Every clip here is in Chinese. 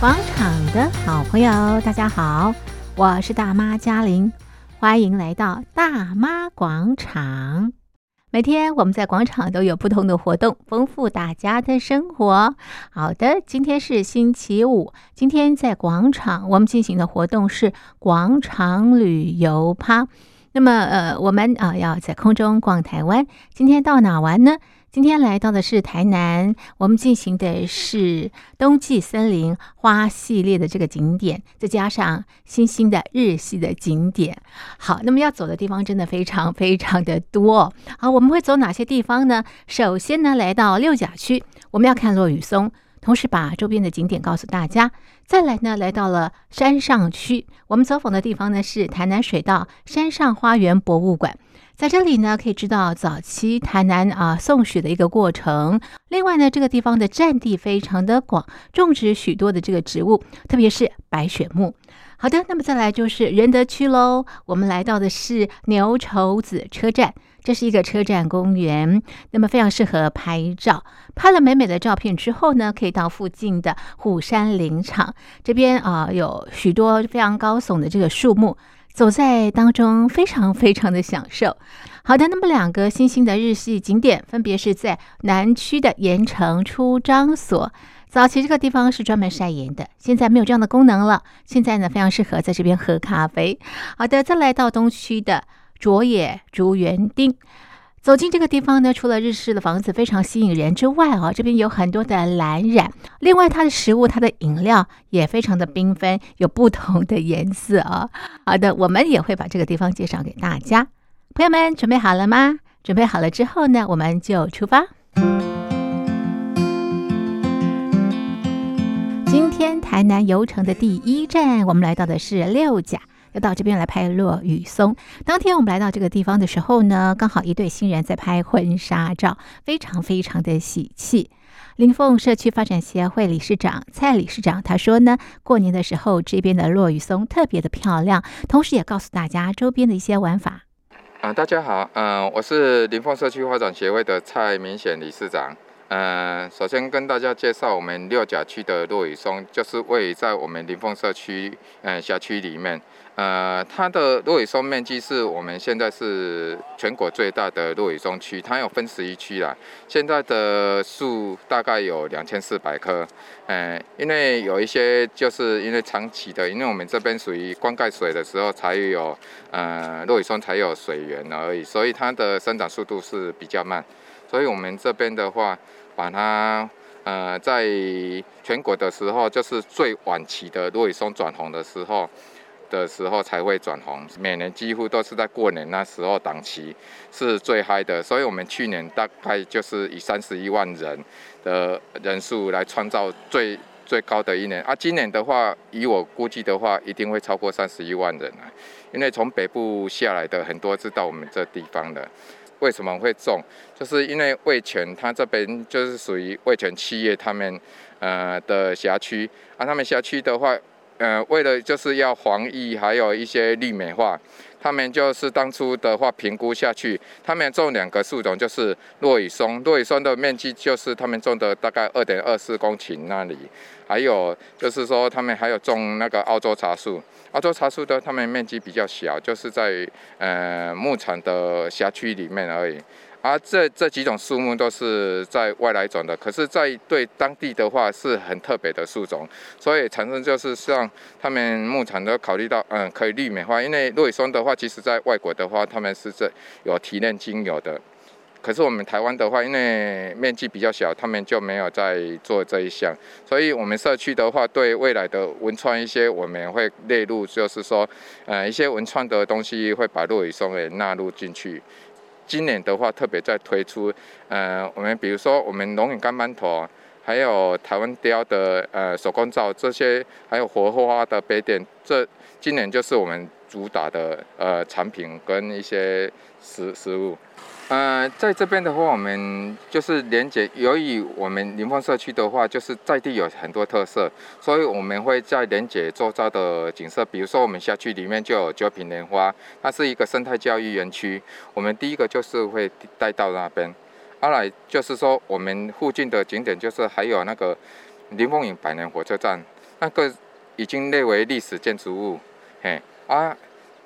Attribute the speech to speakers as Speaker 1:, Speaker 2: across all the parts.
Speaker 1: 广场的好朋友，大家好，我是大妈嘉玲，欢迎来到大妈广场。每天我们在广场都有不同的活动，丰富大家的生活。好的，今天是星期五，今天在广场我们进行的活动是广场旅游趴。那么，呃，我们啊要在空中逛台湾，今天到哪玩呢？今天来到的是台南，我们进行的是冬季森林花系列的这个景点，再加上新兴的日系的景点。好，那么要走的地方真的非常非常的多。好，我们会走哪些地方呢？首先呢，来到六甲区，我们要看落羽松，同时把周边的景点告诉大家。再来呢，来到了山上区，我们走访的地方呢是台南水道山上花园博物馆。在这里呢，可以知道早期台南啊送雪的一个过程。另外呢，这个地方的占地非常的广，种植许多的这个植物，特别是白雪木。好的，那么再来就是仁德区喽。我们来到的是牛稠子车站，这是一个车站公园，那么非常适合拍照。拍了美美的照片之后呢，可以到附近的虎山林场这边啊，有许多非常高耸的这个树木。走在当中，非常非常的享受。好的，那么两个新兴的日系景点，分别是在南区的盐城出张所。早期这个地方是专门晒盐的，现在没有这样的功能了。现在呢，非常适合在这边喝咖啡。好的，再来到东区的卓野竹园町。走进这个地方呢，除了日式的房子非常吸引人之外啊，这边有很多的蓝染。另外，它的食物、它的饮料也非常的缤纷，有不同的颜色啊。好的，我们也会把这个地方介绍给大家。朋友们，准备好了吗？准备好了之后呢，我们就出发。今天台南游程的第一站，我们来到的是六甲。要到这边来拍落羽松。当天我们来到这个地方的时候呢，刚好一对新人在拍婚纱照，非常非常的喜气。林凤社区发展协会理事长蔡理事长他说呢，过年的时候这边的落羽松特别的漂亮，同时也告诉大家周边的一些玩法。
Speaker 2: 啊，大家好，嗯、我是林凤社区发展协会的蔡明显理事长。呃，首先跟大家介绍我们六甲区的落羽松，就是位于在我们林凤社区嗯辖区里面。呃，它的落羽松面积是我们现在是全国最大的落羽松区，它有分十一区啦。现在的树大概有两千四百棵，呃，因为有一些就是因为长期的，因为我们这边属于灌溉水的时候才有呃落羽松才有水源而已，所以它的生长速度是比较慢。所以我们这边的话，把它呃在全国的时候，就是最晚期的落羽松转红的时候。的时候才会转红，每年几乎都是在过年那时候档期是最嗨的，所以我们去年大概就是以三十一万人的人数来创造最最高的一年啊。今年的话，以我估计的话，一定会超过三十一万人啊，因为从北部下来的很多知道我们这地方的，为什么会种？就是因为味全它这边就是属于味全企业他们呃的辖区啊，他们辖区的话。呃，为了就是要防疫，还有一些绿美化，他们就是当初的话评估下去，他们种两个树种，就是落羽松，落羽松的面积就是他们种的大概二点二四公顷那里，还有就是说他们还有种那个澳洲茶树，澳洲茶树的他们面积比较小，就是在呃牧场的辖区里面而已。啊、这这几种树木都是在外来种的，可是，在对当地的话是很特别的树种，所以产生就是像他们牧场都考虑到，嗯，可以绿美化。因为落羽松的话，其实在外国的话，他们是这有提炼精油的，可是我们台湾的话，因为面积比较小，他们就没有在做这一项。所以，我们社区的话，对未来的文创一些，我们会列入，就是说，呃，一些文创的东西会把落羽松给纳入进去。今年的话，特别在推出，呃，我们比如说我们龙眼干馒头，还有台湾雕的呃手工皂这些，还有活花的杯垫，这今年就是我们主打的呃产品跟一些食食物。呃，在这边的话，我们就是连接。由于我们林峰社区的话，就是在地有很多特色，所以我们会在连接周遭的景色。比如说，我们辖区里面就有九品莲花，它是一个生态教育园区。我们第一个就是会带到那边。二来就是说，我们附近的景点就是还有那个林凤营百年火车站，那个已经列为历史建筑物，嘿啊。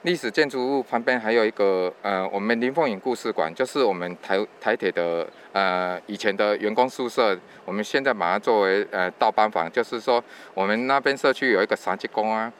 Speaker 2: 历史建筑物旁边还有一个呃，我们林凤营故事馆，就是我们台台铁的呃以前的员工宿舍，我们现在把它作为呃道班房，就是说我们那边社区有一个三吉公啊，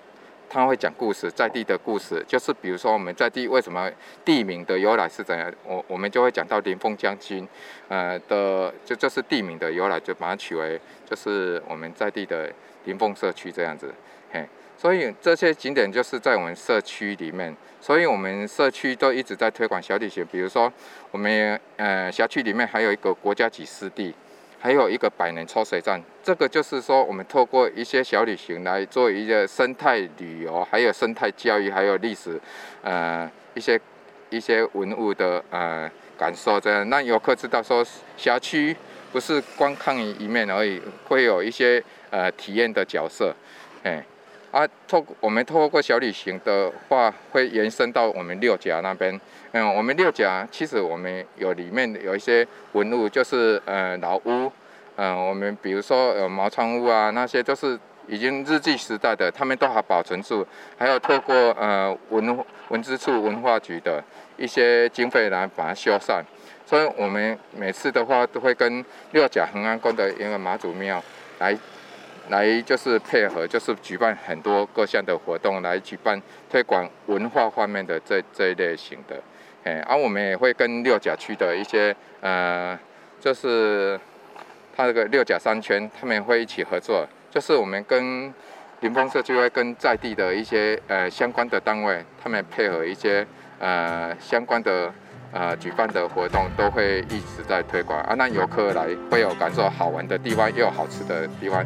Speaker 2: 他会讲故事，在地的故事，就是比如说我们在地为什么地名的由来是怎样，我我们就会讲到林凤将军呃的就就是地名的由来，就把它取为就是我们在地的林凤社区这样子，嘿。所以这些景点就是在我们社区里面，所以我们社区都一直在推广小旅行。比如说，我们呃辖区里面还有一个国家级湿地，还有一个百年抽水站。这个就是说，我们透过一些小旅行来做一个生态旅游，还有生态教育，还有历史，呃一些一些文物的呃感受。这样让游客知道说，辖区不是光看一面而已，会有一些呃体验的角色，哎。啊，透我们透过小旅行的话，会延伸到我们六甲那边。嗯，我们六甲其实我们有里面有一些文物，就是呃老屋。嗯，我们比如说有茅仓屋啊，那些都是已经日据时代的，他们都还保存住。还有透过呃文文资处文化局的一些经费来把它修缮。所以我们每次的话都会跟六甲恒安宫的一个妈祖庙来。来就是配合，就是举办很多各项的活动，来举办推广文化方面的这这一类型的，哎，而、啊、我们也会跟六甲区的一些呃，就是他这个六甲商圈，他们会一起合作，就是我们跟林峰社区会跟在地的一些呃相关的单位，他们配合一些呃相关的。呃，举办的活动都会一直在推广啊，让游客来会有感受好玩的地方，又有好吃的地方。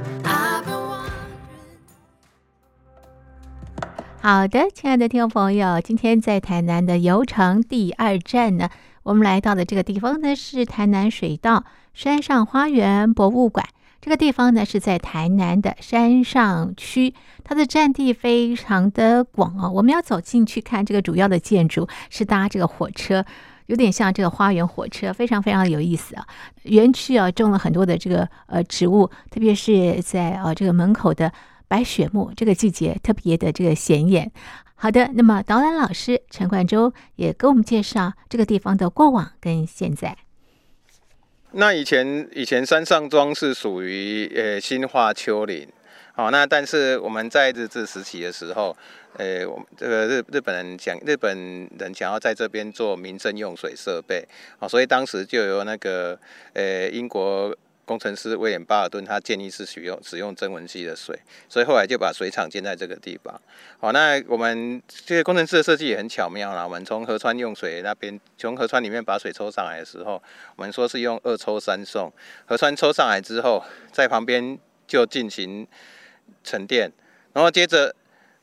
Speaker 1: 好的，亲爱的听众朋友，今天在台南的游程第二站呢，我们来到的这个地方呢是台南水道山上花园博物馆。这个地方呢是在台南的山上区，它的占地非常的广啊。我们要走进去看这个主要的建筑，是搭这个火车。有点像这个花园火车，非常非常有意思啊！园区啊种了很多的这个呃植物，特别是在呃这个门口的白雪木，这个季节特别的这个显眼。好的，那么导览老师陈冠洲也给我们介绍这个地方的过往跟现在。
Speaker 3: 那以前以前山上庄是属于呃新化丘陵。好，那但是我们在日治时期的时候，呃，我们这个日日本人想日本人想要在这边做民生用水设备，啊，所以当时就有那个呃英国工程师威廉巴尔顿，他建议是使用使用增文溪的水，所以后来就把水厂建在这个地方。好，那我们这个工程师的设计也很巧妙啦，我们从河川用水那边，从河川里面把水抽上来的时候，我们说是用二抽三送，河川抽上来之后，在旁边就进行。沉淀，然后接着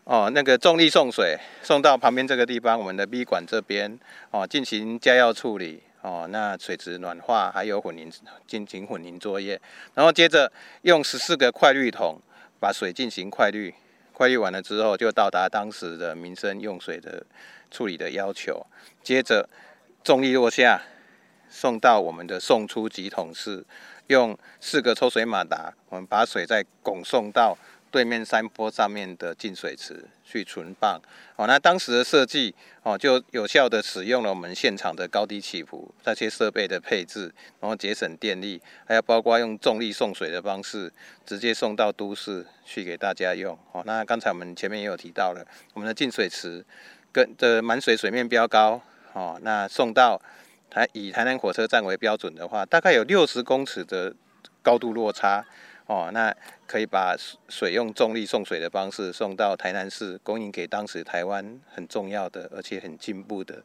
Speaker 3: 哦，那个重力送水送到旁边这个地方，我们的 B 管这边哦，进行加药处理哦，那水质暖化还有混凝进行混凝作业，然后接着用十四个快滤桶把水进行快滤，快滤完了之后就到达当时的民生用水的处理的要求，接着重力落下送到我们的送出集桶室，用四个抽水马达，我们把水再拱送到。对面山坡上面的净水池去存放哦，那当时的设计哦，就有效地使用了我们现场的高低起伏那些设备的配置，然后节省电力，还有包括用重力送水的方式，直接送到都市去给大家用哦。那刚才我们前面也有提到了，我们的净水池跟的满水水面标高哦，那送到台以台南火车站为标准的话，大概有六十公尺的高度落差。哦，那可以把水用重力送水的方式送到台南市，供应给当时台湾很重要的而且很进步的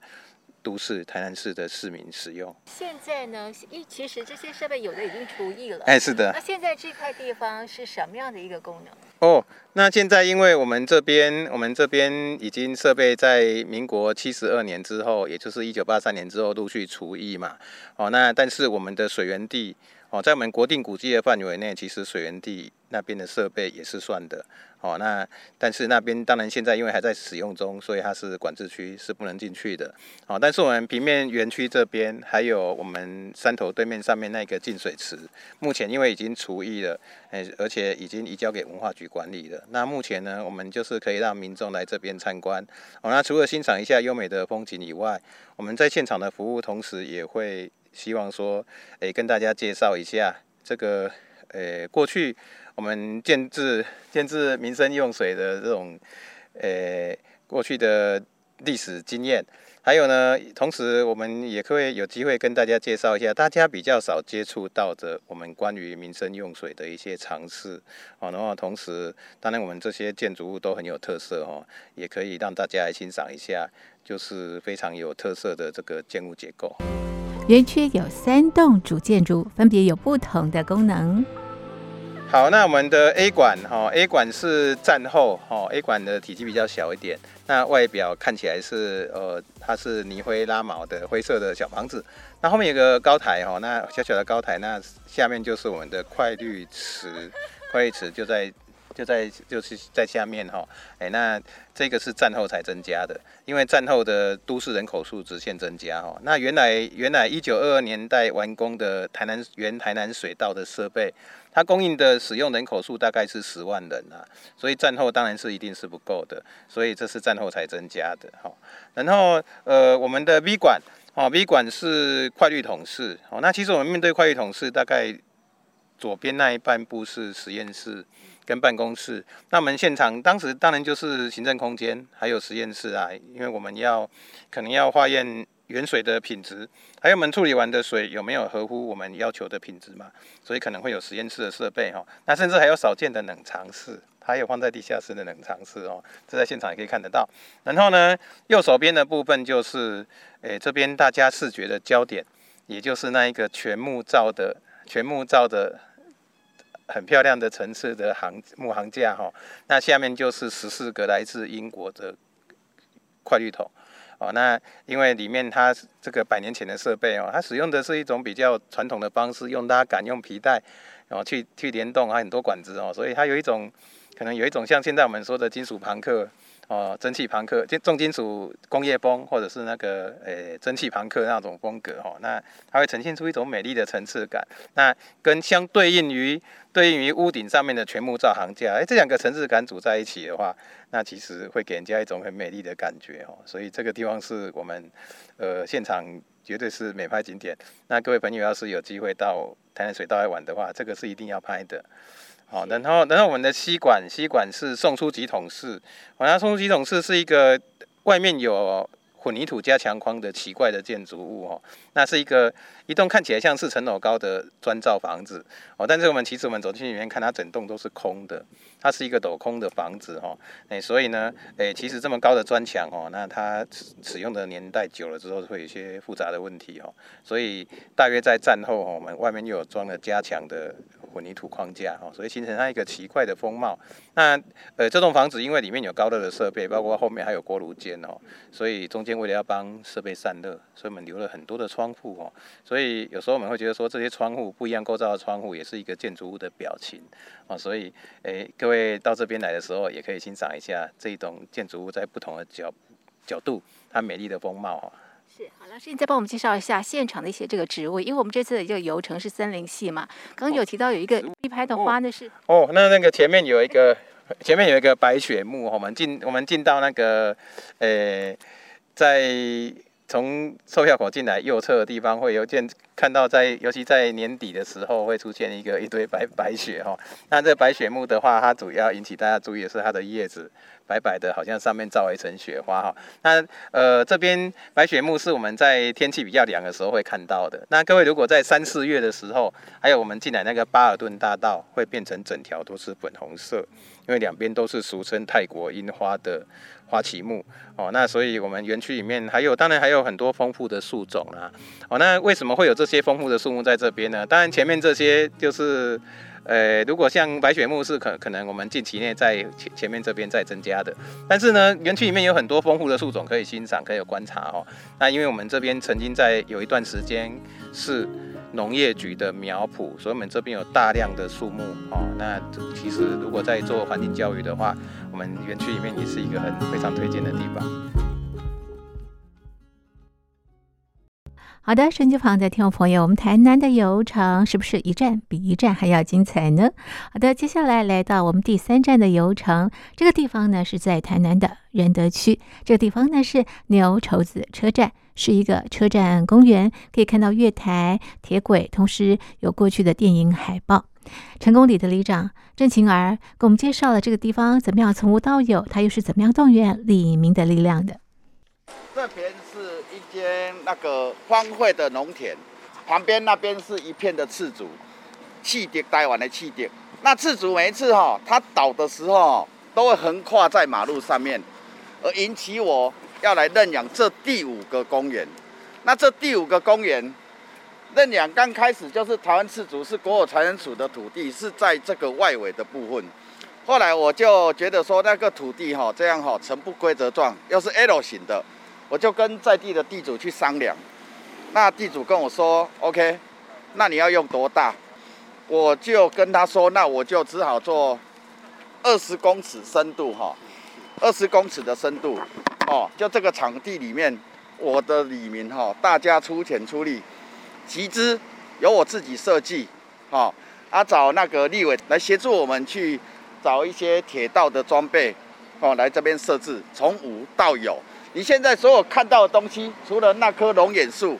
Speaker 3: 都市台南市的市民使用。
Speaker 1: 现在呢，一其实这些设备有的已经除役了。
Speaker 3: 哎，是的。
Speaker 1: 那现在这块地方是什么样的一个功能？
Speaker 3: 哦，那现在因为我们这边，我们这边已经设备在民国七十二年之后，也就是一九八三年之后陆续除役嘛。哦，那但是我们的水源地。哦，在我们国定古迹的范围内，其实水源地那边的设备也是算的。哦，那但是那边当然现在因为还在使用中，所以它是管制区，是不能进去的。哦，但是我们平面园区这边，还有我们山头对面上面那个净水池，目前因为已经除役了，而且已经移交给文化局管理了。那目前呢，我们就是可以让民众来这边参观。哦，那除了欣赏一下优美的风景以外，我们在现场的服务，同时也会。希望说，诶、跟大家介绍一下这个，诶、过去我们建制建制民生用水的这种，诶、过去的历史经验。还有呢，同时我们也可以有机会跟大家介绍一下大家比较少接触到的我们关于民生用水的一些尝试。哦，然后同时，当然我们这些建筑物都很有特色哦，也可以让大家来欣赏一下，就是非常有特色的这个建筑结构。
Speaker 1: 园区有三栋主建筑，分别有不同的功能。
Speaker 3: 好，那我们的 A 馆哈，A 馆是战后哈，A 馆的体积比较小一点，那外表看起来是呃，它是泥灰拉毛的灰色的小房子。那后面有个高台哈，那小小的高台，那下面就是我们的快滤池，快滤池就在。就在就是在下面哈，哎，那这个是战后才增加的，因为战后的都市人口数直线增加哈。那原来原来一九二二年代完工的台南原台南水道的设备，它供应的使用人口数大概是十万人啊，所以战后当然是一定是不够的，所以这是战后才增加的哈。然后呃，我们的 V 馆哦，V 馆是快滤桶室哦。那其实我们面对快滤桶室，大概左边那一半部是实验室。跟办公室，那我们现场当时当然就是行政空间，还有实验室啊，因为我们要可能要化验原水的品质，还有我们处理完的水有没有合乎我们要求的品质嘛，所以可能会有实验室的设备哈，那甚至还有少见的冷藏室，还有放在地下室的冷藏室哦，这在现场也可以看得到。然后呢，右手边的部分就是，诶、这边大家视觉的焦点，也就是那一个全木造的全木造的。很漂亮的层次的行木行架哈，那下面就是十四个来自英国的快滤桶哦。那因为里面它这个百年前的设备哦，它使用的是一种比较传统的方式，用拉杆、用皮带，然后去去联动，还很多管子哦，所以它有一种可能有一种像现在我们说的金属朋克。哦，蒸汽朋克，就重金属工业风，或者是那个诶、蒸汽朋克那种风格哈、哦，那它会呈现出一种美丽的层次感。那跟相对应于对应于屋顶上面的全木造桁架，哎、这两个层次感组在一起的话，那其实会给人家一种很美丽的感觉哦。所以这个地方是我们呃现场绝对是美拍景点。那各位朋友要是有机会到台南水道来玩的话，这个是一定要拍的。好，然后，然后我们的吸管，吸管是送出几桶式。好，像送出几桶式是一个外面有混凝土加强框的奇怪的建筑物哦。那是一个一栋看起来像四层楼高的砖造房子哦，但是我们其实我们走进里面看，它整栋都是空的，它是一个镂空的房子哈。哎，所以呢，哎，其实这么高的砖墙哦，那它使用的年代久了之后会有一些复杂的问题哦。所以大约在战后哦，我们外面又有装了加强的。混凝土框架哈，所以形成它一个奇怪的风貌。那呃，这栋房子因为里面有高热的设备，包括后面还有锅炉间哦，所以中间为了要帮设备散热，所以我们留了很多的窗户哦。所以有时候我们会觉得说，这些窗户不一样构造的窗户也是一个建筑物的表情哦。所以诶，各位到这边来的时候，也可以欣赏一下这一栋建筑物在不同的角角度它美丽的风貌哦。
Speaker 1: 是，好，老师，你再帮我们介绍一下现场的一些这个植物，因为我们这次的这个游程是森林系嘛。刚刚有提到有一个一拍的花，那是
Speaker 3: 哦，哦，那那个前面有一个，前面有一个白雪木，我们进我们进到那个，呃，在从售票口进来右侧的地方会有见看到在，尤其在年底的时候会出现一个一堆白白雪哈。那这白雪木的话，它主要引起大家注意的是它的叶子。白白的，好像上面罩了一层雪花哈。那呃，这边白雪木是我们在天气比较凉的时候会看到的。那各位如果在三四月的时候，还有我们进来那个巴尔顿大道，会变成整条都是粉红色，因为两边都是俗称泰国樱花的花旗木哦。那所以我们园区里面还有，当然还有很多丰富的树种啦。哦，那为什么会有这些丰富的树木在这边呢？当然前面这些就是。呃，如果像白雪木是可可能我们近期内在前前面这边在增加的，但是呢，园区里面有很多丰富的树种可以欣赏，可以观察哦。那因为我们这边曾经在有一段时间是农业局的苗圃，所以我们这边有大量的树木哦。那其实如果在做环境教育的话，我们园区里面也是一个很非常推荐的地方。
Speaker 1: 好的，手机旁的听众朋友，我们台南的游程是不是一站比一站还要精彩呢？好的，接下来来到我们第三站的游程，这个地方呢是在台南的仁德区，这个地方呢是牛稠子车站，是一个车站公园，可以看到月台、铁轨，同时有过去的电影海报。成功里的里长郑晴儿给我们介绍了这个地方怎么样从无到有，他又是怎么样动员里民的力量的。
Speaker 4: 这边是一间那个荒废的农田，旁边那边是一片的赤竹，汽笛待完的汽笛。那刺竹每一次哈，它倒的时候都会横跨在马路上面，而引起我要来认养这第五个公园。那这第五个公园认养刚开始就是台湾赤竹是国有财产署的土地，是在这个外围的部分。后来我就觉得说那个土地哈这样哈呈不规则状，又是 L 型的。我就跟在地的地主去商量，那地主跟我说：“OK，那你要用多大？”我就跟他说：“那我就只好做二十公尺深度哈，二十公尺的深度哦，就这个场地里面，我的里民哈，大家出钱出力，集资由我自己设计，哈，啊找那个立委来协助我们去找一些铁道的装备，哦，来这边设置，从无到有。”你现在所有看到的东西，除了那棵龙眼树，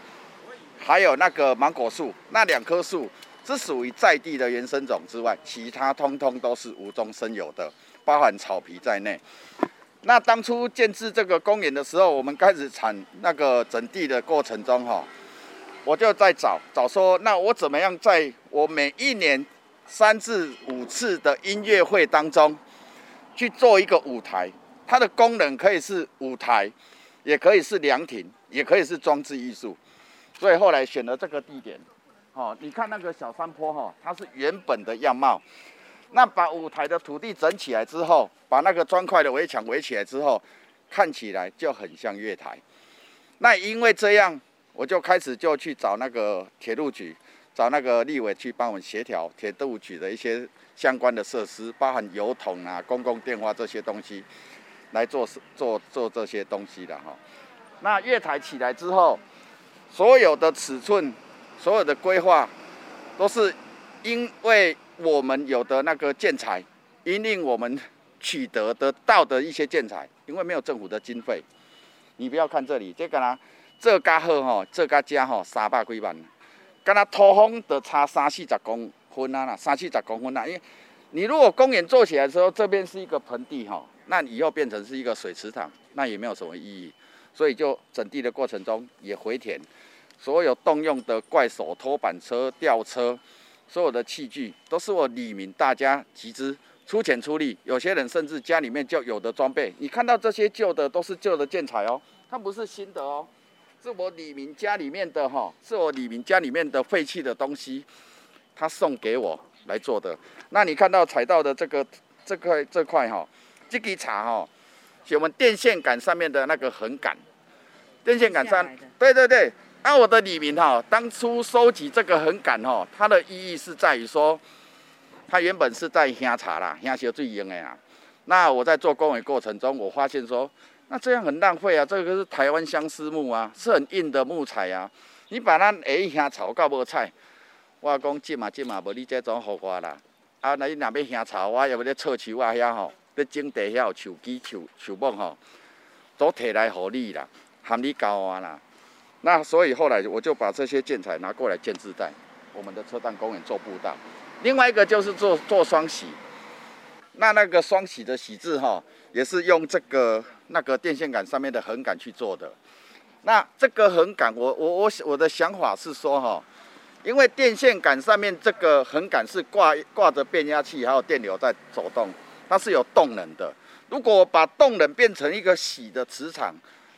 Speaker 4: 还有那个芒果树，那两棵树是属于在地的原生种之外，其他通通都是无中生有的，包含草皮在内。那当初建置这个公园的时候，我们开始产那个整地的过程中，哈，我就在找找说，那我怎么样在我每一年三至五次的音乐会当中，去做一个舞台。它的功能可以是舞台，也可以是凉亭，也可以是装置艺术，所以后来选了这个地点。哦，你看那个小山坡哈，它是原本的样貌。那把舞台的土地整起来之后，把那个砖块的围墙围起来之后，看起来就很像月台。那因为这样，我就开始就去找那个铁路局，找那个立委去帮我们协调铁路局的一些相关的设施，包含邮筒啊、公共电话这些东西。来做做做这些东西的哈，那月台起来之后，所有的尺寸、所有的规划，都是因为我们有的那个建材，引领我们取得得到的一些建材，因为没有政府的经费，你不要看这里，这个呢，这家好哈，这家家哈，三百几万，跟他通风的差三四十公分啊，三四十公分啊，因为你如果公园做起来的时候，这边是一个盆地哈。那以后变成是一个水池塘，那也没有什么意义，所以就整地的过程中也回填，所有动用的怪手拖板车、吊车，所有的器具都是我李明大家集资出钱出力，有些人甚至家里面就有的装备，你看到这些旧的都是旧的建材哦，它不是新的哦，是我李明家里面的哈，是我李明家里面的废弃的东西，他送给我来做的。那你看到踩到的这个这块这块哈。这个茶哈，是我们电线杆上面的那个横杆，电线杆上，对对对。那、我的里民哈，当初收集这个横杆哈，它的意义是在于说，它原本是在香茶啦，香是最硬的呀。那我在做公园过程中，我发现说，那这样很浪费啊，这个是台湾相思木啊，是很硬的木材啊。你把它诶香草搞无菜，我讲进嘛进嘛，无你这种好瓜啦。啊，那你那边香草，我也不得臭树啊遐吼。在种地遐有树枝、树树木吼，都摕来互你啦，含你交换啦。那所以后来我就把这些建材拿过来建自带我们的车站公园做步道。另外一个就是做做双喜，那那个双喜的喜字哈，也是用这个那个电线杆上面的横杆去做的。那这个横杆，我我我我的想法是说哈，因为电线杆上面这个横杆是挂挂着变压器，还有电流在走动。它是有动能的。如果把动能变成一个喜的磁场，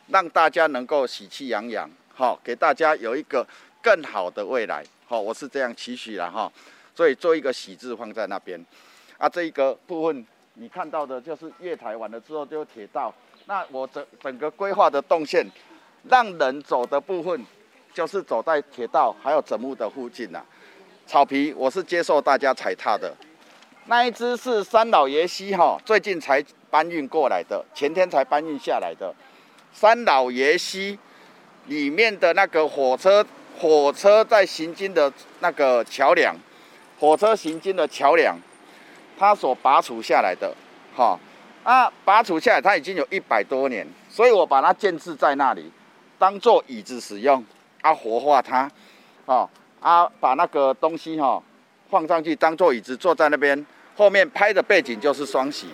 Speaker 4: 让大家能够喜气洋洋，好，给大家有一个更好的未来，好，我是这样期许了哈。所以做一个喜字放在那边。啊，这一个部分你看到的就是月台完了之后就有铁道。那我整整个规划的动线，让人走的部分就是走在铁道还有整木的附近呐、草皮我是接受大家踩踏的。那一只是三老爷溪哈，最近才搬运过来的，前天才搬运下来的。三老爷溪里面的那个火车，火车在行经的那个桥梁，火车行经的桥梁，它所拔除下来的，哈啊，拔除下来它已经有一百多年，所以我把它建置在那里，当做椅子使用，啊，活化它，啊啊，把那个东西哈放上去当做椅子坐在那边，后面拍的背景就是双喜，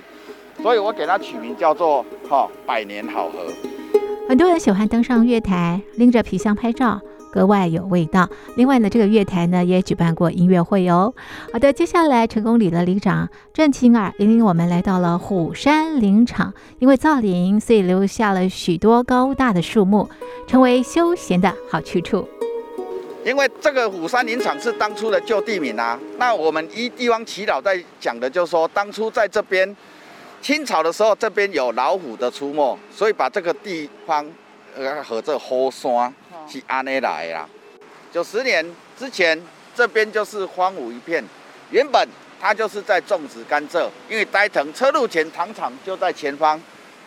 Speaker 4: 所以我给它取名叫做哈百年好合。
Speaker 1: 很多人喜欢登上月台，拎着皮箱拍照，格外有味道。另外呢，这个月台呢也举办过音乐会哦。好的，接下来成功里的里长郑清儿引领我们来到了虎山林场，因为造林，所以留下了许多高大的树木，成为休闲的好去处。
Speaker 4: 因为这个虎山林场是当初的旧地名啊，那我们一地方耆老在讲的，就是说当初在这边。清朝的时候，这边有老虎的出没，所以把这个地方呃和这后山是安内来啦。九十年之前，这边就是荒芜一片，原本它就是在种植甘蔗，因为呆藤车路前糖厂就在前方，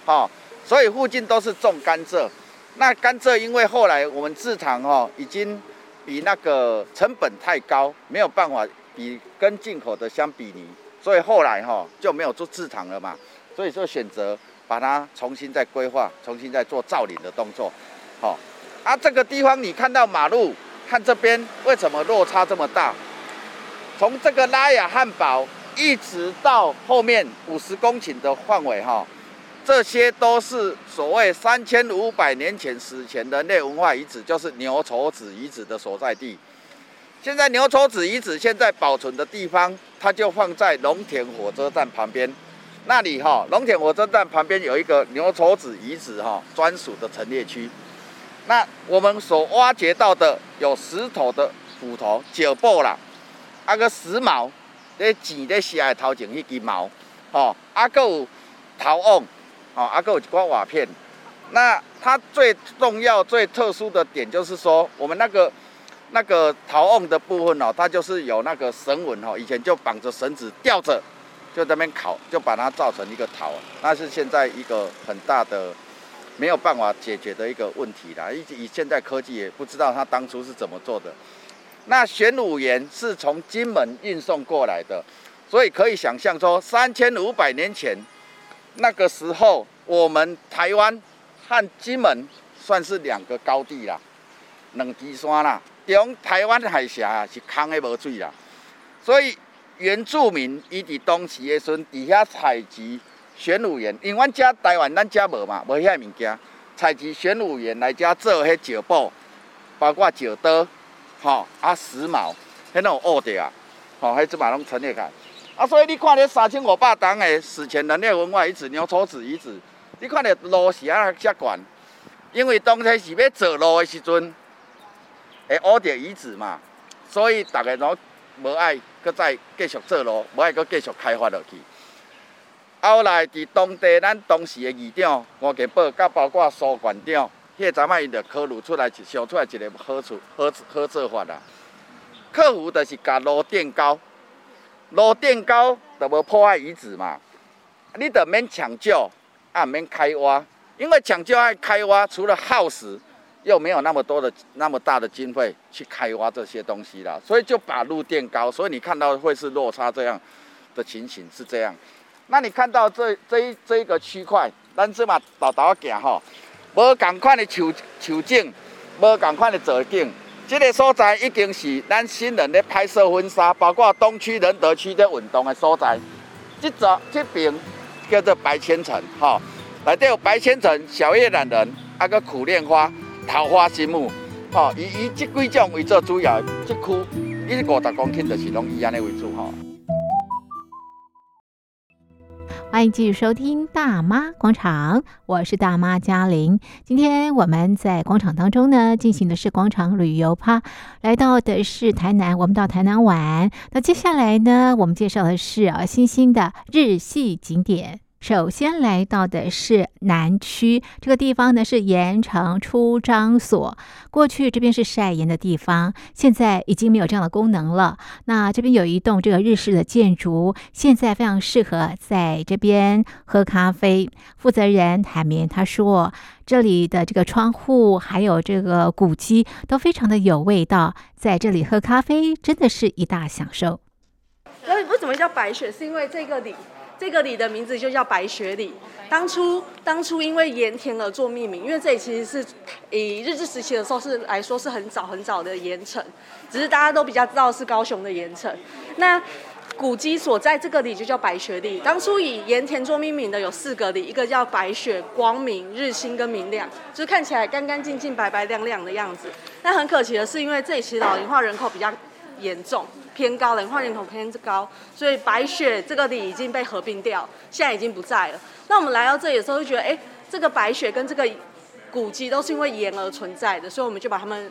Speaker 4: 哦，所以附近都是种甘蔗。那甘蔗因为后来我们制糖哦，已经比那个成本太高，没有办法比跟进口的相比拟。所以后来哈就没有做制糖了嘛，所以就选择把它重新再规划，重新再做造林的动作。好，啊这个地方你看到马路，看这边为什么落差这么大？从这个拉雅汉堡一直到后面五十公顷的范围哈，这些都是所谓三千五百年前史前人类文化遗址，就是牛稠子遗址的所在地。现在牛稠子遗址现在保存的地方，它就放在龙田火车站旁边，那里哈，龙田火车站旁边有一个牛稠子遗址哈专属的陈列区。那我们所挖掘到的有石头的斧头、脚步啦，啊个石矛，咧剪咧下头前一根矛，哦，啊个有陶瓮，哦，啊个有一块瓦片。那它最重要、最特殊的点就是说，我们那个。那个陶瓮的部分哦，它就是有那个绳纹哦，以前就绑着绳子吊着，就在那边烤，就把它造成一个陶，那是现在一个很大的没有办法解决的一个问题啦。以以现在科技也不知道它当初是怎么做的。那玄武岩是从金门运送过来的，所以可以想象说，三千五百年前那个时候，我们台湾和金门算是两个高地啦，两支山啦。中台湾海峡是空的无水啦，所以原住民伊伫当时的时阵伫遐采集玄武岩，因为阮遮台湾咱遮无嘛，无遐物件，采集玄武岩来遮做迄石布，包括石刀，吼啊石矛，迄种乌的啊，吼迄只嘛拢陈列开，啊所以你看咧三千五百栋的史前人类文化遗址牛稠子遗址，你看咧路是啊遮悬，因为当初是要做路的时阵。诶，乌蝶遗址嘛，所以大家拢无爱搁再继续做路，无爱搁继续开发落去。后来伫当地，咱当时的议长黄建宝，甲包括苏馆长，迄个阵仔因着考虑出来，想出来一个好处好好做法啦。克服就是甲路垫高，路垫高就无破坏遗址嘛。你得免抢救，啊免开挖，因为抢救爱开挖，除了耗时。又没有那么多的那么大的经费去开挖这些东西了，所以就把路垫高，所以你看到会是落差这样的情形是这样。那你看到这这一这一个区块，咱这嘛豆豆行吼，无同款的树树景，无同款的造景，这个所在已经是咱新人咧拍摄婚纱，包括东区仁德区的运动的所在。这座这边叫做白千层，吼，内底有白千层、小叶榄仁，还个苦楝花。桃花心木，吼，以以这几种为做主要，这区一五十公顷就是拢以安尼为主吼。
Speaker 1: 欢迎继续收听《大妈广场》，我是大妈嘉玲。今天我们在广场当中呢，进行的是广场旅游趴，来到的是台南，我们到台南玩。那接下来呢，我们介绍的是啊新兴的日系景点。首先来到的是南区，这个地方呢是盐城出张所。过去这边是晒盐的地方，现在已经没有这样的功能了。那这边有一栋这个日式的建筑，现在非常适合在这边喝咖啡。负责人海绵他说，这里的这个窗户还有这个古迹都非常的有味道，在这里喝咖啡真的是一大享受。
Speaker 5: 那为什么叫白雪？是因为这个里。这个里的名字就叫白雪里。当初当初因为盐田而做命名，因为这里其实是以日治时期的时候是来说是很早很早的盐城，只是大家都比较知道是高雄的盐城。那古迹所在这个里就叫白雪里。当初以盐田做命名的有四个里，一个叫白雪、光明、日新跟明亮，就是看起来干干净净、白白亮亮的样子。但很可惜的是，因为这里其实老龄化人口比较严重。偏高，老龄化人口偏高，所以白雪这个里已经被合并掉，现在已经不在了。那我们来到这里的时候，就觉得，哎，这个白雪跟这个古迹都是因为盐而存在的，所以我们就把它们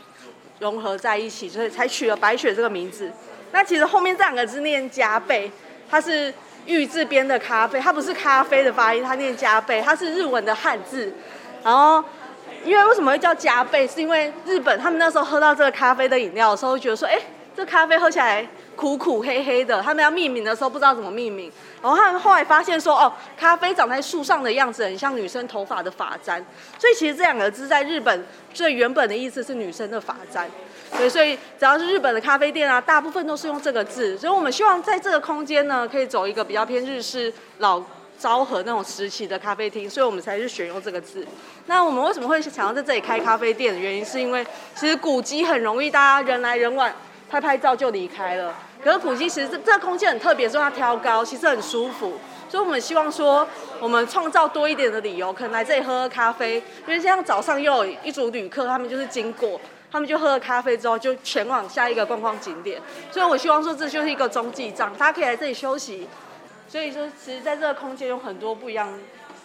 Speaker 5: 融合在一起，所以才取了白雪这个名字。那其实后面这两个字念加倍，它是玉字边的咖啡，它不是咖啡的发音，它念加倍，它是日文的汉字。然后，因为为什么会叫加倍，是因为日本他们那时候喝到这个咖啡的饮料的时候，觉得说，哎。这咖啡喝起来苦苦黑黑的，他们要命名的时候不知道怎么命名，然后他们后来发现说，哦，咖啡长在树上的样子很像女生头发的发簪，所以其实这两个字在日本最原本的意思是女生的发簪，对，所以只要是日本的咖啡店啊，大部分都是用这个字，所以我们希望在这个空间呢，可以走一个比较偏日式老昭和那种时期的咖啡厅，所以我们才是选用这个字。那我们为什么会想要在这里开咖啡店的原因，是因为其实古迹很容易大家人来人往。拍拍照就离开了。可是古迹其实这这个空间很特别，说它挑高，其实很舒服。所以我们希望说，我们创造多一点的理由，可能来这里喝喝咖啡。因为像早上又有一组旅客，他们就是经过，他们就喝了咖啡之后，就前往下一个观光景点。所以我希望说，这就是一个中继站，大家可以来这里休息。所以说，其实在这个空间有很多不一样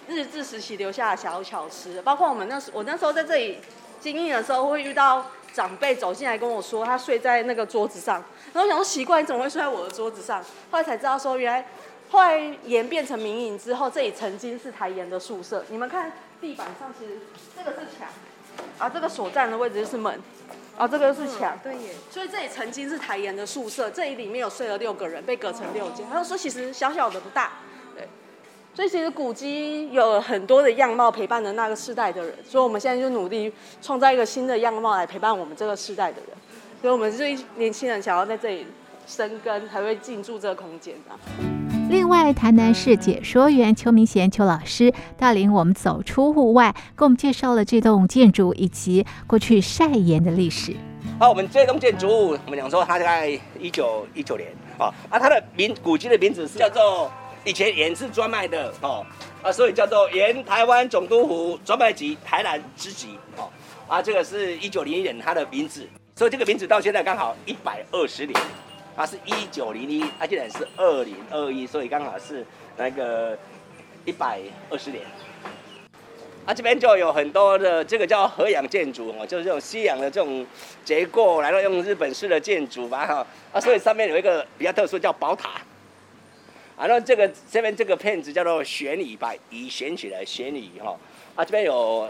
Speaker 5: 日治时期留下的小巧思，包括我们那时我那时候在这里经营的时候会遇到。长辈走进来跟我说，他睡在那个桌子上，然后我想说奇怪，你怎么会睡在我的桌子上？后来才知道说，原来后来盐变成民营之后，这里曾经是台盐的宿舍。你们看地板上，其实这个是墙，啊，这个所站的位置就是门，啊，这个是墙，对耶。所以这里曾经是台盐的宿舍，这里里面有睡了六个人，被隔成六间。他就说其实小小的不大。所以其实古迹有很多的样貌陪伴着那个世代的人，所以我们现在就努力创造一个新的样貌来陪伴我们这个世代的人。所以我们这一年轻人想要在这里生根，才会进驻这个空间。
Speaker 1: 另外，台南市解说员邱明贤邱老师带领我们走出户外，给我们介绍了这栋建筑以及过去晒盐的历史。
Speaker 6: 好，我们这栋建筑物，我们讲说它在一九一九年啊，啊，它的名古迹的名字是叫做。以前盐是专卖的哦，啊，所以叫做盐台湾总督府专卖局台南支局哦，啊，这个是一九零一年它的名字，所以这个名字到现在刚好一百二十年，啊，是一九零一，它现在是二零二一，所以刚好是那个一百二十年。啊，这边就有很多的这个叫和洋建筑哦，就是这种西洋的这种结构，然后用日本式的建筑吧哈，啊，所以上面有一个比较特殊叫宝塔。啊，那这个这边这个片子叫做玄宇吧，以选取的玄宇哈。啊，这边有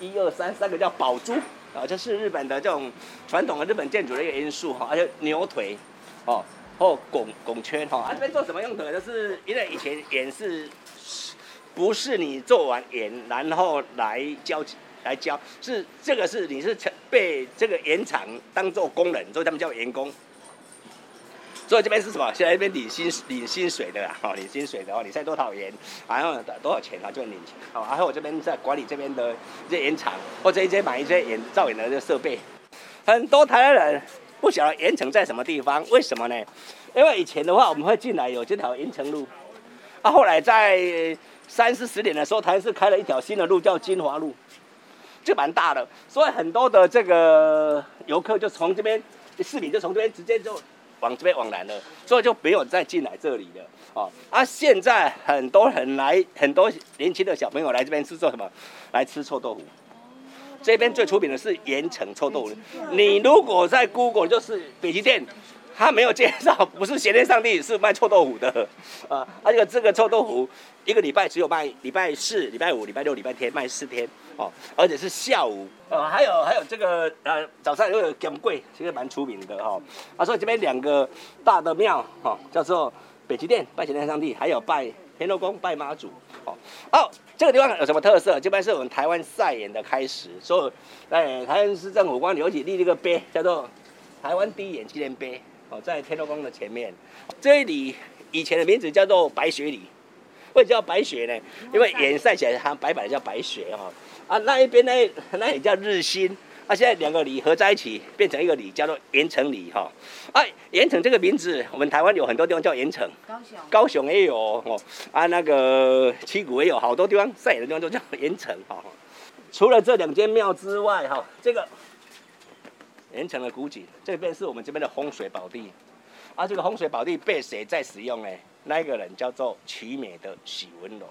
Speaker 6: 一二三三个叫宝珠，啊，这是日本的这种传统的日本建筑的一个因素哈。而且牛腿，哦，或拱拱圈哈。啊，这边做什么用的？就是因为以前盐是，不是你做完盐然后来交来交，是这个是你是成被这个盐厂当做工人，所以他们叫盐工。所以这边是什么？现在这边领薪领薪水的啦，哦，领薪水的哦，你塞多少元，然后多少钱啊，就领钱。好，然后我这边在管理这边的这些盐场，或者一些买一些盐造盐的这设备。很多台湾人不晓得盐城在什么地方，为什么呢？因为以前的话，我们会进来有这条盐城路，啊，后来在三四十年的时候，台是开了一条新的路，叫金华路，就蛮大的。所以很多的这个游客就从这边市民就从这边直接就。往这边往南了，所以就没有再进来这里了。哦，啊，现在很多人来，很多年轻的小朋友来这边是做什么？来吃臭豆腐。这边最出名的是盐城臭豆腐。你如果在 Google 就是北极店，他没有介绍，不是咸天上帝，是卖臭豆腐的。啊，而且这个臭豆腐一个礼拜只有卖礼拜四、礼拜五、礼拜六、礼拜天卖四天。哦，而且是下午。呃，还有还有这个呃早上又有金柜，其实蛮出名的哈。啊，所以这边两个大的庙哈，叫做。北极殿拜咸天上帝，还有拜天后宫、拜妈祖。哦哦，这个地方有什么特色？这边是我们台湾赛演的开始，所以哎，台湾市政府光留起立这个碑，叫做台湾第一盐纪念碑。哦，在天后宫的前面，这里以前的名字叫做白雪里，为什么叫白雪呢？因为盐晒起来它白白的叫白雪哈。啊，那一边呢，那也叫日新。啊、现在两个里合在一起，变成一个里，叫做盐城里哈。哎、啊，盐城这个名字，我们台湾有很多地方叫盐城，高雄，高雄也有哦。啊，那个七股也有，好多地方赛盐的地方都叫盐城哈。除了这两间庙之外哈，这个盐埕的古井，这边是我们这边的风水宝地。啊，这个风水宝地被谁在使用呢？那一个人叫做奇美的许文龙，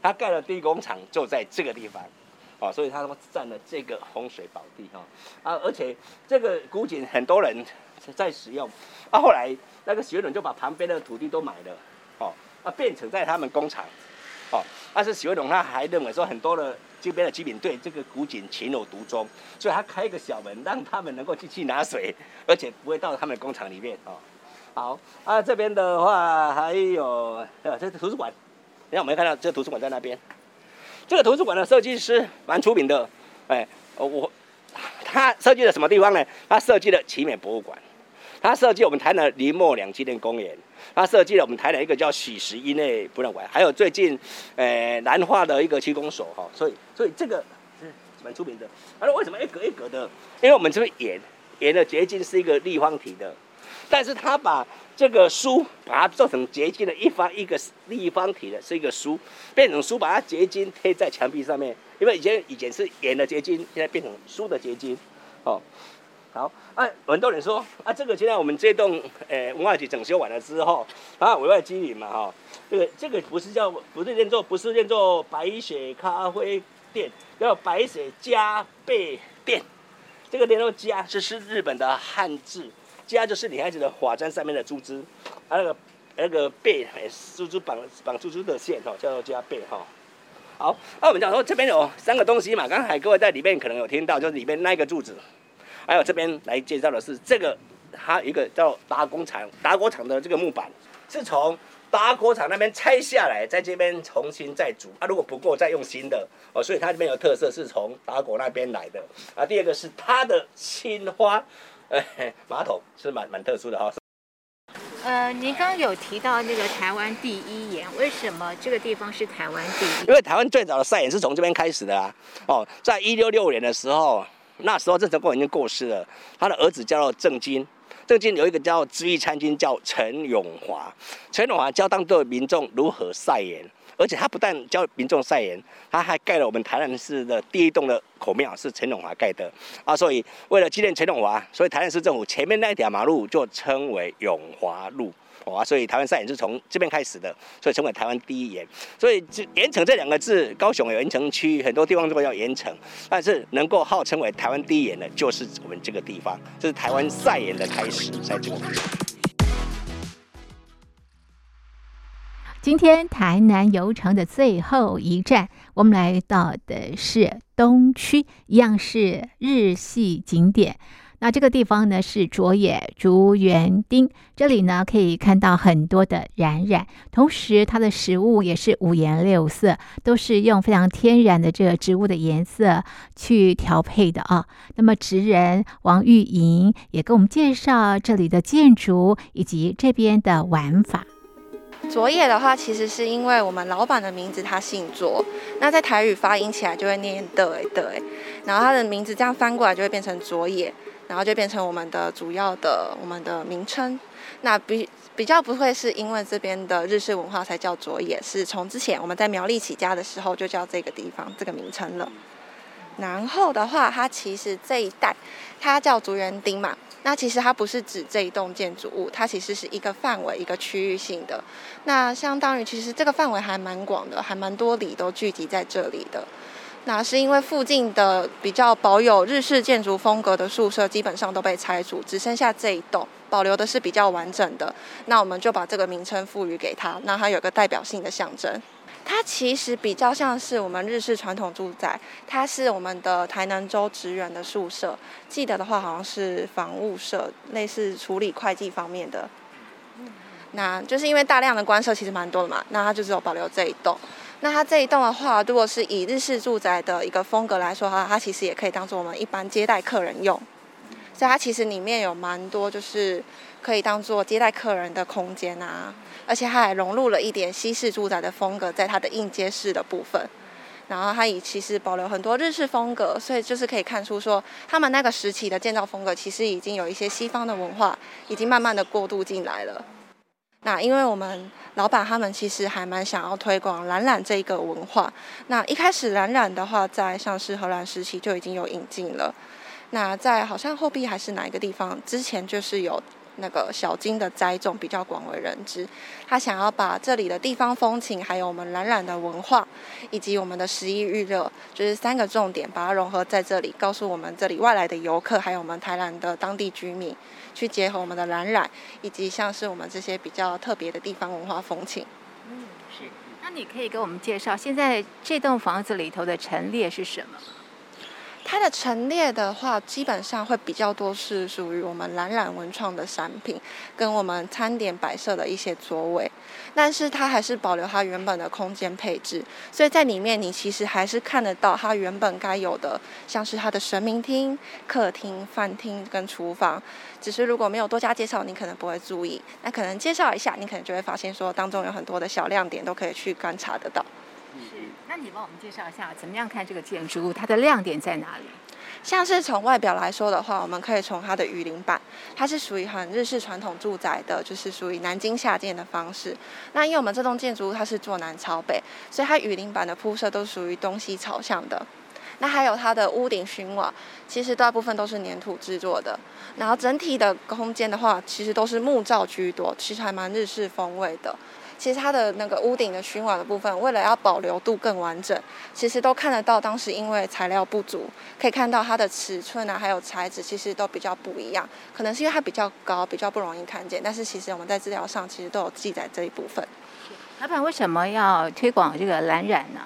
Speaker 6: 他盖了第一工厂就在这个地方。哦，所以他们占了这个风水宝地哈啊，而且这个古井很多人在使用啊，后来那个许文龙就把旁边的土地都买了，哦啊，变成在他们工厂，哦，但是许文龙他还认为说很多的这边的居民对这个古井情有独钟，所以他开一个小门让他们能够进去拿水，而且不会到他们的工厂里面哦。好啊，这边的话还有呃，这是图书馆，你看我们看到这个图书馆在那边。这个图书馆的设计师蛮出名的，哎，我他设计了什么地方呢？他设计了奇美博物馆，他设计我们台南林默两纪念公园，他设计了我们台南一个叫喜石英的博物馆，还有最近，呃，南化的一个七公所哈，所以所以这个是蛮出名的。他说为什么一格一格的？因为我们这边盐盐的结晶是一个立方体的，但是他把这个书把它做成结晶的一方一个立方体的，是一个书，变成书，把它结晶贴在墙壁上面。因为以前以前是盐的结晶，现在变成书的结晶。哦，好，啊，很多人说啊，这个现在我们这栋呃文化局整修完了之后，啊，委外经营嘛，哈、哦，这个这个不是叫不是念作不是念作白雪咖啡店，叫白雪加倍店。这个念作加，这是日本的汉字。加就是女孩子的发簪上面的珠子，啊，那个那个贝，珠珠绑绑珠珠的线哈，叫做加倍哈。好，那我们讲说这边有三个东西嘛，刚才各位在里面可能有听到，就是里面那个柱子，还有这边来介绍的是这个，它一个叫打工厂打果厂的这个木板，是从打果厂那边拆下来，在这边重新再组啊，如果不够再用新的哦，所以它这边有特色，是从打果那边来的啊。第二个是它的青花。哎，马桶是蛮蛮特殊的哈。
Speaker 1: 呃，您刚刚有提到那个台湾第一盐，为什么这个地方是台湾第一？
Speaker 6: 因为台湾最早的赛盐是从这边开始的啊。哦，在一六六年的时候，那时候郑成功已经过世了，他的儿子叫做郑经，郑经有一个叫知义参军叫陈永华，陈永华教当地民众如何晒盐。而且他不但教民众晒盐，他还盖了我们台南市的第一栋的孔庙，是陈永华盖的啊。所以为了纪念陈永华，所以台南市政府前面那一条马路就称为永华路所以台湾赛盐是从这边开始的，所以称为台湾第一盐。所以这盐城这两个字，高雄有盐城区，很多地方都叫盐城，但是能够号称为台湾第一盐的，就是我们这个地方，这是台湾赛盐的开始，在这个地方。
Speaker 1: 今天台南游程的最后一站，我们来到的是东区，一样是日系景点。那这个地方呢是卓野竹园町，这里呢可以看到很多的染染，同时它的食物也是五颜六色，都是用非常天然的这个植物的颜色去调配的啊。那么职人王玉莹也给我们介绍这里的建筑以及这边的玩法。
Speaker 7: 卓野的话，其实是因为我们老板的名字他姓卓，那在台语发音起来就会念的哎的哎，然后他的名字这样翻过来就会变成卓野，然后就变成我们的主要的我们的名称。那比比较不会是因为这边的日式文化才叫卓也，是从之前我们在苗栗起家的时候就叫这个地方这个名称了。然后的话，它其实这一带它叫竹园町嘛，那其实它不是指这一栋建筑物，它其实是一个范围、一个区域性的。那相当于其实这个范围还蛮广的，还蛮多里都聚集在这里的。那是因为附近的比较保有日式建筑风格的宿舍基本上都被拆除，只剩下这一栋保留的是比较完整的。那我们就把这个名称赋予给它，那它有个代表性的象征。它其实比较像是我们日式传统住宅，它是我们的台南州职员的宿舍。记得的话，好像是房务社，类似处理会计方面的。那就是因为大量的官舍其实蛮多的嘛，那它就只有保留这一栋。那它这一栋的话，如果是以日式住宅的一个风格来说的话，它其实也可以当做我们一般接待客人用。所以它其实里面有蛮多，就是可以当做接待客人的空间啊，而且它还融入了一点西式住宅的风格在它的应接式的部分。然后它也其实保留很多日式风格，所以就是可以看出说，他们那个时期的建造风格其实已经有一些西方的文化，已经慢慢的过渡进来了。那因为我们老板他们其实还蛮想要推广懒懒这一个文化。那一开始懒懒的话，在上市荷兰时期就已经有引进了。那在好像后壁还是哪一个地方，之前就是有那个小金的栽种比较广为人知。他想要把这里的地方风情，还有我们蓝染的文化，以及我们的食衣娱乐，就是三个重点，把它融合在这里，告诉我们这里外来的游客，还有我们台南的当地居民。去结合我们的蓝染，以及像是我们这些比较特别的地方文化风情。
Speaker 1: 嗯，是。那你可以给我们介绍现在这栋房子里头的陈列是什么？
Speaker 7: 它的陈列的话，基本上会比较多是属于我们蓝染文创的产品，跟我们餐点摆设的一些座位。但是它还是保留它原本的空间配置，所以在里面你其实还是看得到它原本该有的，像是它的神明厅、客厅、饭厅跟厨房。只是如果没有多加介绍，你可能不会注意。那可能介绍一下，你可能就会发现说当中有很多的小亮点都可以去观察得到。
Speaker 1: 那你帮我们介绍一下，怎么样看这个建筑物，它的亮点在哪里？
Speaker 7: 像是从外表来说的话，我们可以从它的雨林板，它是属于很日式传统住宅的，就是属于南京下建的方式。那因为我们这栋建筑物它是坐南朝北，所以它雨林板的铺设都属于东西朝向的。那还有它的屋顶熏瓦，其实大部分都是粘土制作的。然后整体的空间的话，其实都是木造居多，其实还蛮日式风味的。其实它的那个屋顶的熏瓦的部分，为了要保留度更完整，其实都看得到当时因为材料不足，可以看到它的尺寸啊，还有材质其实都比较不一样。可能是因为它比较高，比较不容易看见。但是其实我们在资料上其实都有记载这一部分。
Speaker 1: 老板为什么要推广这个蓝染呢？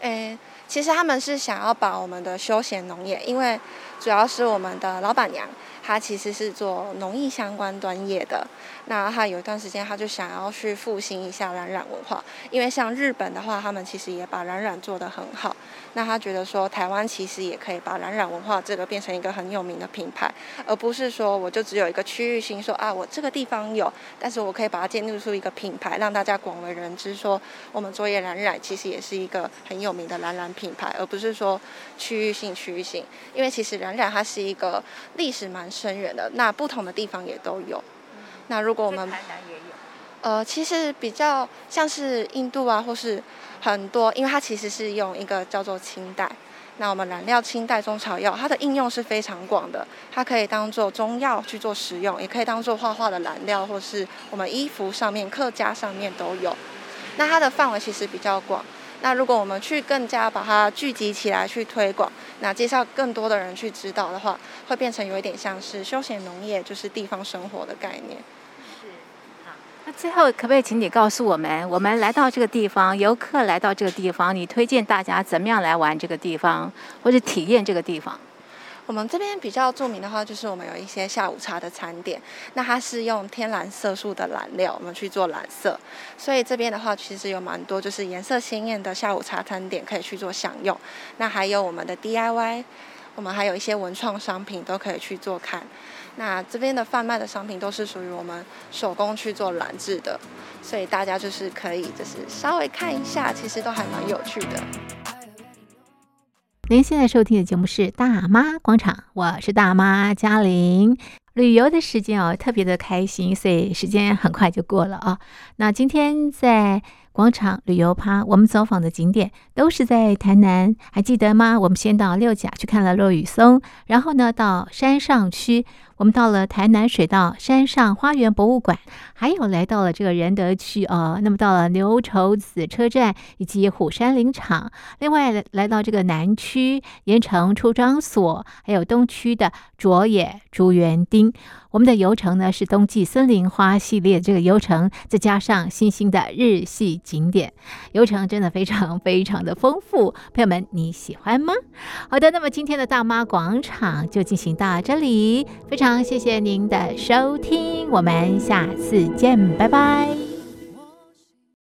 Speaker 7: 诶，其实他们是想要把我们的休闲农业，因为主要是我们的老板娘。她其实是做农艺相关专业的，那他有一段时间他就想要去复兴一下蓝染文化，因为像日本的话，他们其实也把蓝染做得很好。那他觉得说，台湾其实也可以把蓝染文化这个变成一个很有名的品牌，而不是说我就只有一个区域性说啊，我这个地方有，但是我可以把它建立出一个品牌，让大家广为人知，说我们作业蓝染其实也是一个很有名的蓝染品牌，而不是说区域性区域性，因为其实蓝染它是一个历史蛮深远的，那不同的地方也都有。那如果我们呃，其实比较像是印度啊，或是很多，因为它其实是用一个叫做青黛。那我们染料青黛中草药，它的应用是非常广的，它可以当做中药去做使用，也可以当做画画的染料，或是我们衣服上面、客家上面都有。那它的范围其实比较广。那如果我们去更加把它聚集起来去推广，那介绍更多的人去知道的话，会变成有一点像是休闲农业，就是地方生活的概念。
Speaker 1: 是，好。那最后可不可以请你告诉我们，我们来到这个地方，游客来到这个地方，你推荐大家怎么样来玩这个地方，或者体验这个地方？
Speaker 7: 我们这边比较著名的话，就是我们有一些下午茶的餐点，那它是用天然色素的染料，我们去做染色，所以这边的话其实有蛮多就是颜色鲜艳的下午茶餐点可以去做享用。那还有我们的 DIY，我们还有一些文创商品都可以去做看。那这边的贩卖的商品都是属于我们手工去做染制的，所以大家就是可以就是稍微看一下，其实都还蛮有趣的。
Speaker 1: 您现在收听的节目是《大妈广场》，我是大妈嘉玲。旅游的时间哦，特别的开心，所以时间很快就过了啊。那今天在广场旅游趴，我们走访的景点都是在台南，还记得吗？我们先到六甲去看了落羽松，然后呢，到山上区。我们到了台南水道山上花园博物馆，还有来到了这个仁德区哦。那么到了牛稠子车站以及虎山林场，另外来到这个南区盐埕出张所，还有东区的卓野竹园町。我们的游程呢是冬季森林花系列这个游程，再加上新兴的日系景点，游程真的非常非常的丰富。朋友们，你喜欢吗？好的，那么今天的大妈广场就进行到这里，非常谢谢您的收听，我们下次见，拜拜。